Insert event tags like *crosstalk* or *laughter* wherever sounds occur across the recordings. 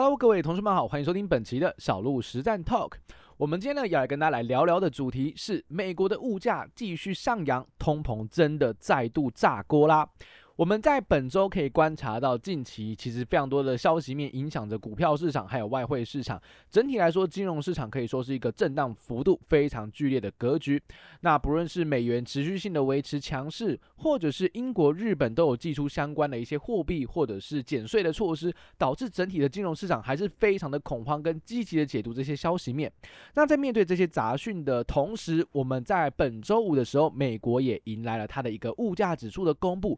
Hello，各位同事们好，欢迎收听本期的小鹿实战 Talk。我们今天呢要来跟大家来聊聊的主题是美国的物价继续上扬，通膨真的再度炸锅啦。我们在本周可以观察到，近期其实非常多的消息面影响着股票市场，还有外汇市场。整体来说，金融市场可以说是一个震荡幅度非常剧烈的格局。那不论是美元持续性的维持强势，或者是英国、日本都有祭出相关的一些货币或者是减税的措施，导致整体的金融市场还是非常的恐慌，跟积极的解读这些消息面。那在面对这些杂讯的同时，我们在本周五的时候，美国也迎来了它的一个物价指数的公布。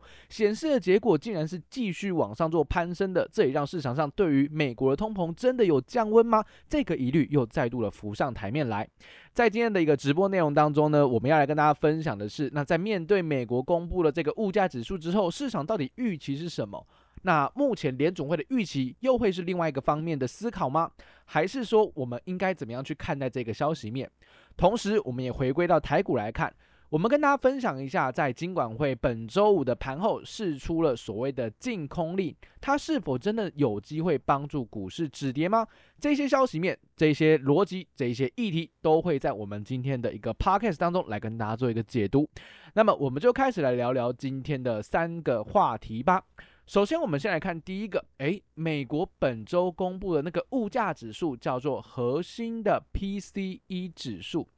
显示的结果竟然是继续往上做攀升的，这也让市场上对于美国的通膨真的有降温吗？这个疑虑又再度的浮上台面来。在今天的一个直播内容当中呢，我们要来跟大家分享的是，那在面对美国公布了这个物价指数之后，市场到底预期是什么？那目前联总会的预期又会是另外一个方面的思考吗？还是说我们应该怎么样去看待这个消息面？同时，我们也回归到台股来看。我们跟大家分享一下，在金管会本周五的盘后释出了所谓的净空令，它是否真的有机会帮助股市止跌吗？这些消息面、这些逻辑、这些议题，都会在我们今天的一个 podcast 当中来跟大家做一个解读。那么，我们就开始来聊聊今天的三个话题吧。首先，我们先来看第一个，诶，美国本周公布的那个物价指数叫做核心的 PCE 指数。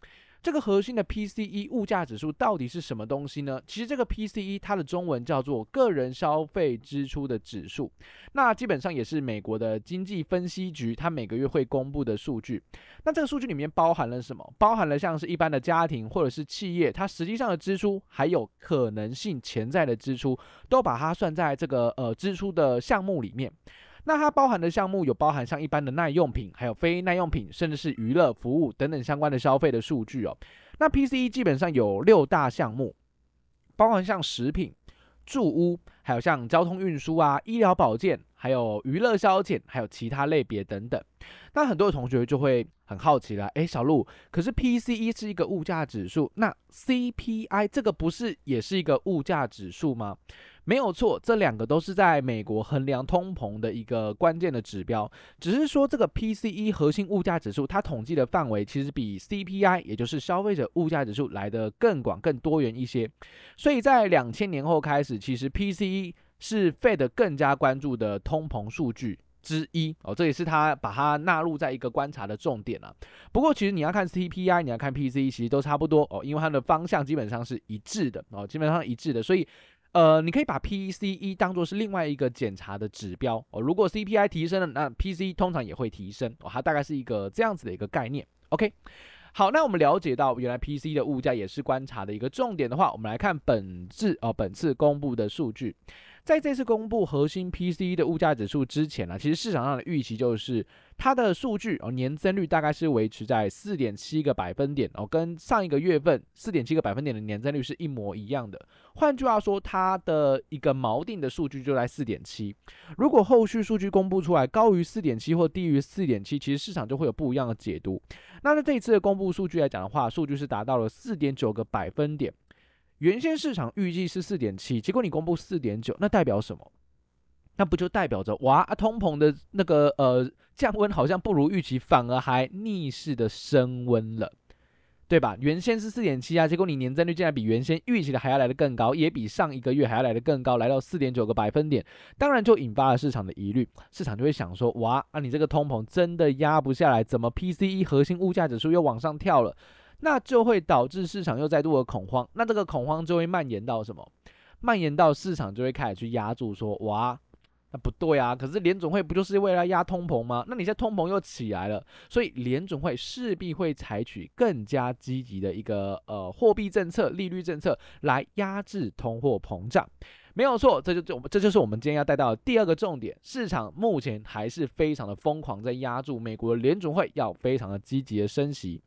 这个核心的 PCE 物价指数到底是什么东西呢？其实这个 PCE 它的中文叫做个人消费支出的指数，那基本上也是美国的经济分析局它每个月会公布的数据。那这个数据里面包含了什么？包含了像是一般的家庭或者是企业，它实际上的支出，还有可能性潜在的支出，都把它算在这个呃支出的项目里面。那它包含的项目有包含像一般的耐用品，还有非耐用品，甚至是娱乐服务等等相关的消费的数据哦。那 PCE 基本上有六大项目，包含像食品、住屋，还有像交通运输啊、医疗保健，还有娱乐消遣，还有其他类别等等。那很多同学就会很好奇了，诶，小鹿，可是 PCE 是一个物价指数，那 CPI 这个不是也是一个物价指数吗？没有错，这两个都是在美国衡量通膨的一个关键的指标。只是说，这个 PCE 核心物价指数，它统计的范围其实比 CPI，也就是消费者物价指数来得更广、更多元一些。所以在两千年后开始，其实 PCE 是 Fed 更加关注的通膨数据之一哦。这也是他把它纳入在一个观察的重点了。不过，其实你要看 CPI，你要看 PCE，其实都差不多哦，因为它的方向基本上是一致的哦，基本上一致的，所以。呃，你可以把 PCE 当做是另外一个检查的指标哦。如果 CPI 提升了，那 PCE 通常也会提升哦。它大概是一个这样子的一个概念。OK，好，那我们了解到原来 PCE 的物价也是观察的一个重点的话，我们来看本次哦，本次公布的数据。在这次公布核心 PCE 的物价指数之前呢，其实市场上的预期就是它的数据哦，年增率大概是维持在四点七个百分点哦，跟上一个月份四点七个百分点的年增率是一模一样的。换句话说，它的一个锚定的数据就在四点七。如果后续数据公布出来高于四点七或低于四点七，其实市场就会有不一样的解读。那在这一次的公布数据来讲的话，数据是达到了四点九个百分点。原先市场预计是四点七，结果你公布四点九，那代表什么？那不就代表着哇，啊，通膨的那个呃降温好像不如预期，反而还逆势的升温了，对吧？原先是四点七啊，结果你年增率竟然比原先预期的还要来得更高，也比上一个月还要来得更高，来到四点九个百分点，当然就引发了市场的疑虑，市场就会想说哇，啊你这个通膨真的压不下来，怎么 PCE 核心物价指数又往上跳了？那就会导致市场又再度的恐慌，那这个恐慌就会蔓延到什么？蔓延到市场就会开始去压住说，哇，那不对啊！可是联总会不就是为了压通膨吗？那你现在通膨又起来了，所以联总会势必会采取更加积极的一个呃货币政策、利率政策来压制通货膨胀。没有错，这就这这就是我们今天要带到的第二个重点。市场目前还是非常的疯狂，在压住美国的联总会要非常的积极的升息。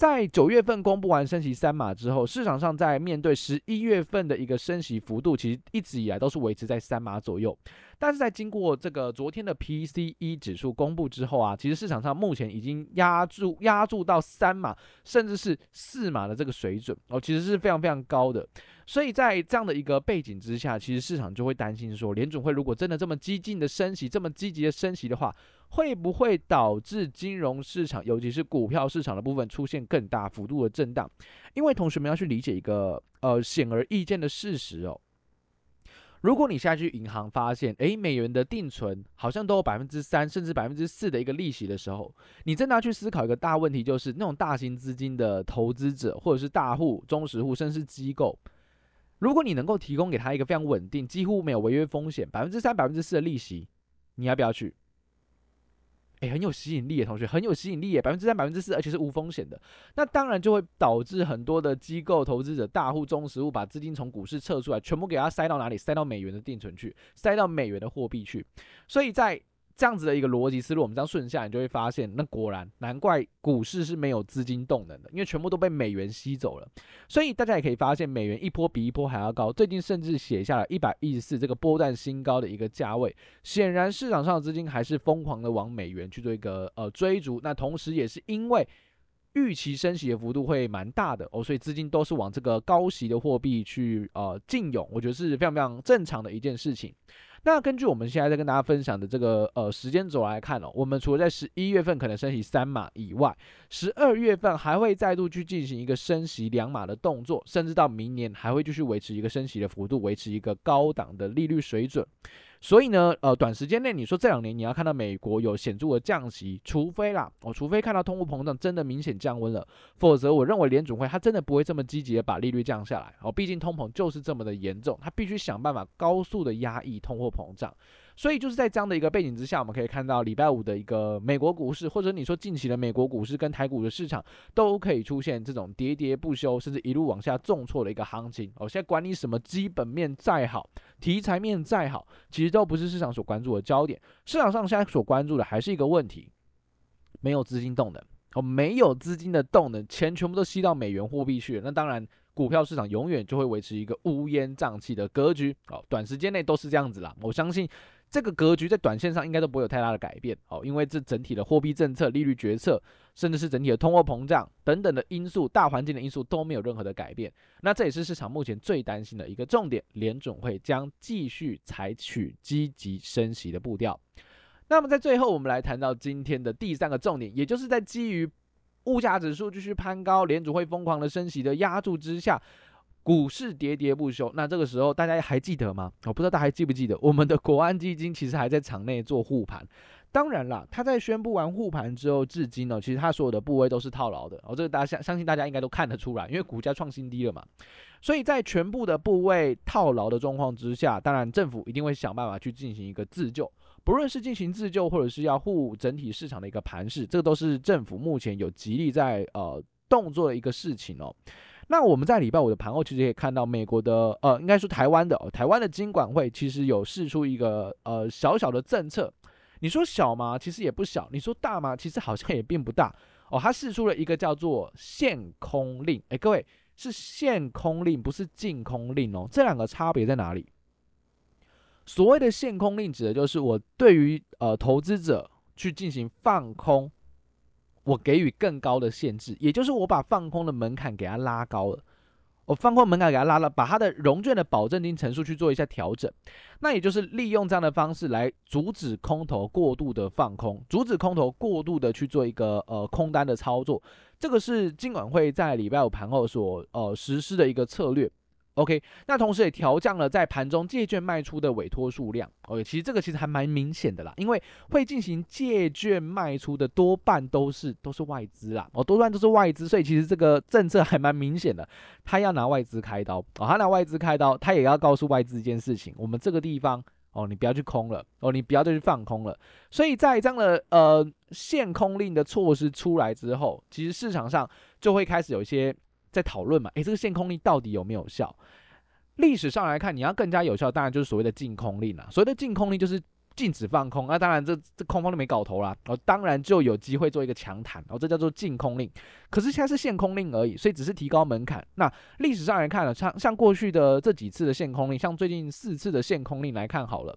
在九月份公布完升息三码之后，市场上在面对十一月份的一个升息幅度，其实一直以来都是维持在三码左右。但是在经过这个昨天的 PCE 指数公布之后啊，其实市场上目前已经压住压住到三码甚至是四码的这个水准哦，其实是非常非常高的。所以在这样的一个背景之下，其实市场就会担心说，联准会如果真的这么激进的升息，这么积极的升息的话，会不会导致金融市场，尤其是股票市场的部分出现更大幅度的震荡？因为同学们要去理解一个呃显而易见的事实哦。如果你现在去银行发现，诶，美元的定存好像都有百分之三甚至百分之四的一个利息的时候，你真的要去思考一个大问题，就是那种大型资金的投资者，或者是大户、中实户，甚至是机构，如果你能够提供给他一个非常稳定、几乎没有违约风险、百分之三、百分之四的利息，你要不要去？哎、很有吸引力的同学，很有吸引力，百分之三、百分之四，而且是无风险的。那当然就会导致很多的机构投资者、大户、中实物把资金从股市撤出来，全部给它塞到哪里？塞到美元的定存去，塞到美元的货币去。所以在这样子的一个逻辑思路，我们这样顺下，你就会发现，那果然难怪股市是没有资金动能的，因为全部都被美元吸走了。所以大家也可以发现，美元一波比一波还要高，最近甚至写下了一百一十四这个波段新高的一个价位。显然市场上的资金还是疯狂的往美元去做一个呃追逐。那同时也是因为预期升息的幅度会蛮大的哦，所以资金都是往这个高息的货币去呃进涌，我觉得是非常非常正常的一件事情。那根据我们现在在跟大家分享的这个呃时间轴来看哦，我们除了在十一月份可能升息三码以外，十二月份还会再度去进行一个升息两码的动作，甚至到明年还会继续维持一个升息的幅度，维持一个高档的利率水准。所以呢，呃，短时间内你说这两年你要看到美国有显著的降息，除非啦，我、哦、除非看到通货膨胀真的明显降温了，否则我认为联准会它真的不会这么积极的把利率降下来。哦，毕竟通膨就是这么的严重，它必须想办法高速的压抑通货膨胀。所以就是在这样的一个背景之下，我们可以看到礼拜五的一个美国股市，或者你说近期的美国股市跟台股的市场，都可以出现这种跌跌不休，甚至一路往下重挫的一个行情。哦，现在管你什么基本面再好，题材面再好，其实都不是市场所关注的焦点。市场上现在所关注的还是一个问题：没有资金动能。哦，没有资金的动能，钱全部都吸到美元货币去了。那当然，股票市场永远就会维持一个乌烟瘴气的格局。哦，短时间内都是这样子啦。我相信。这个格局在短线上应该都不会有太大的改变哦，因为这整体的货币政策、利率决策，甚至是整体的通货膨胀等等的因素、大环境的因素都没有任何的改变。那这也是市场目前最担心的一个重点，联准会将继续采取积极升息的步调。那么在最后，我们来谈到今天的第三个重点，也就是在基于物价指数继续攀高、联准会疯狂的升息的压注之下。股市喋喋不休，那这个时候大家还记得吗？我不知道大家还记不记得，我们的国安基金其实还在场内做护盘。当然啦，他在宣布完护盘之后，至今呢，其实他所有的部位都是套牢的。哦，这个大家相相信大家应该都看得出来，因为股价创新低了嘛。所以在全部的部位套牢的状况之下，当然政府一定会想办法去进行一个自救，不论是进行自救，或者是要护整体市场的一个盘势，这个都是政府目前有极力在呃动作的一个事情哦。那我们在礼拜五的盘后，其实也看到美国的，呃，应该说台湾的，台湾的金管会其实有试出一个，呃，小小的政策。你说小吗？其实也不小。你说大吗？其实好像也并不大。哦，它试出了一个叫做限空令。诶，各位是限空令，不是禁空令哦。这两个差别在哪里？所谓的限空令指的就是我对于呃投资者去进行放空。我给予更高的限制，也就是我把放空的门槛给它拉高了。我放空门槛给它拉了，把它的融券的保证金乘数去做一下调整。那也就是利用这样的方式来阻止空头过度的放空，阻止空头过度的去做一个呃空单的操作。这个是金管会在礼拜五盘后所呃实施的一个策略。OK，那同时也调降了在盘中借券卖出的委托数量。OK，其实这个其实还蛮明显的啦，因为会进行借券卖出的多半都是都是外资啦，哦，多半都是外资，所以其实这个政策还蛮明显的，他要拿外资开刀，哦，他拿外资开刀，他也要告诉外资一件事情，我们这个地方哦，你不要去空了，哦，你不要再去放空了。所以在这样的呃限空令的措施出来之后，其实市场上就会开始有一些。在讨论嘛，诶，这个限空令到底有没有效？历史上来看，你要更加有效，当然就是所谓的禁空令啦。所谓的禁空令就是禁止放空，那当然这这空方都没搞头啦，哦，当然就有机会做一个强弹，哦，这叫做禁空令。可是现在是限空令而已，所以只是提高门槛。那历史上来看呢，像像过去的这几次的限空令，像最近四次的限空令来看好了。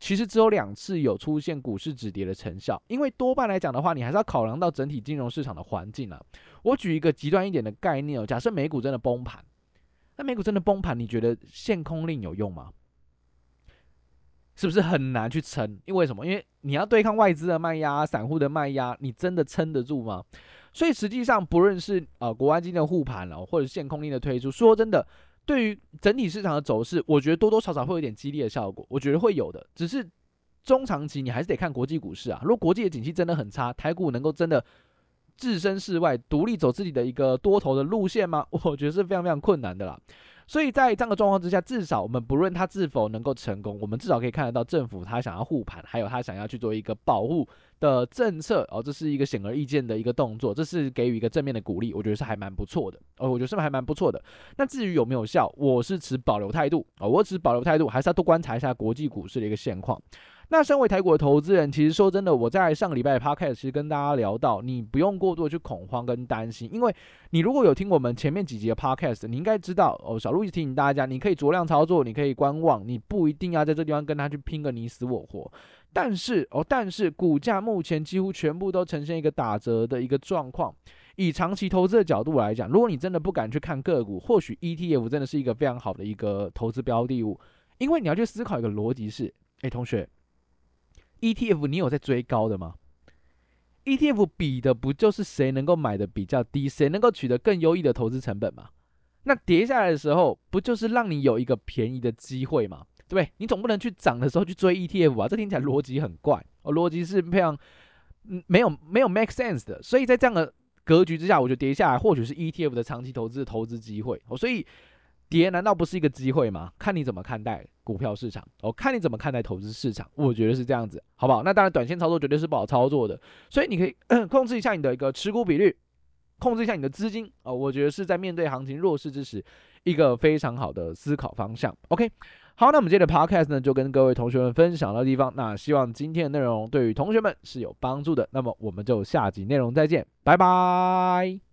其实只有两次有出现股市止跌的成效，因为多半来讲的话，你还是要考量到整体金融市场的环境啊。我举一个极端一点的概念哦，假设美股真的崩盘，那美股真的崩盘，你觉得限空令有用吗？是不是很难去撑？因为什么？因为你要对抗外资的卖压、散户的卖压，你真的撑得住吗？所以实际上，不论是呃国安基金的护盘哦，或者限空令的推出，说真的，对于整体市场的走势，我觉得多多少少会有点激励的效果，我觉得会有的。只是中长期你还是得看国际股市啊。如果国际的景气真的很差，台股能够真的置身事外，独立走自己的一个多头的路线吗？*laughs* 我觉得是非常非常困难的啦。所以在这样的状况之下，至少我们不论他是否能够成功，我们至少可以看得到政府他想要护盘，还有他想要去做一个保护的政策哦，这是一个显而易见的一个动作，这是给予一个正面的鼓励，我觉得是还蛮不错的哦，我觉得是还蛮不错的。那至于有没有效，我是持保留态度啊，我持保留态度，还是要多观察一下国际股市的一个现况。那身为台股的投资人，其实说真的，我在上个礼拜的 podcast 其实跟大家聊到，你不用过度去恐慌跟担心，因为你如果有听我们前面几集的 podcast，你应该知道哦。小路一直提醒大家，你可以酌量操作，你可以观望，你不一定要在这地方跟他去拼个你死我活。但是哦，但是股价目前几乎全部都呈现一个打折的一个状况。以长期投资的角度来讲，如果你真的不敢去看个股，或许 ETF 真的是一个非常好的一个投资标的物，因为你要去思考一个逻辑是，诶，同学。ETF 你有在追高的吗？ETF 比的不就是谁能够买的比较低，谁能够取得更优异的投资成本吗？那跌下来的时候，不就是让你有一个便宜的机会吗？对不对？你总不能去涨的时候去追 ETF 啊，这听起来逻辑很怪哦，逻辑是非常没有没有 make sense 的。所以在这样的格局之下，我觉得跌下来或许是 ETF 的长期投资的投资机会哦，所以。跌难道不是一个机会吗？看你怎么看待股票市场，哦、看你怎么看待投资市场。我觉得是这样子，好不好？那当然，短线操作绝对是不好操作的，所以你可以 *coughs* 控制一下你的一个持股比率，控制一下你的资金啊、我觉得是在面对行情弱势之时，一个非常好的思考方向。OK，好，那我们今天的 Podcast 呢，就跟各位同学们分享到的地方。那希望今天的内容对于同学们是有帮助的。那么我们就下集内容再见，拜拜。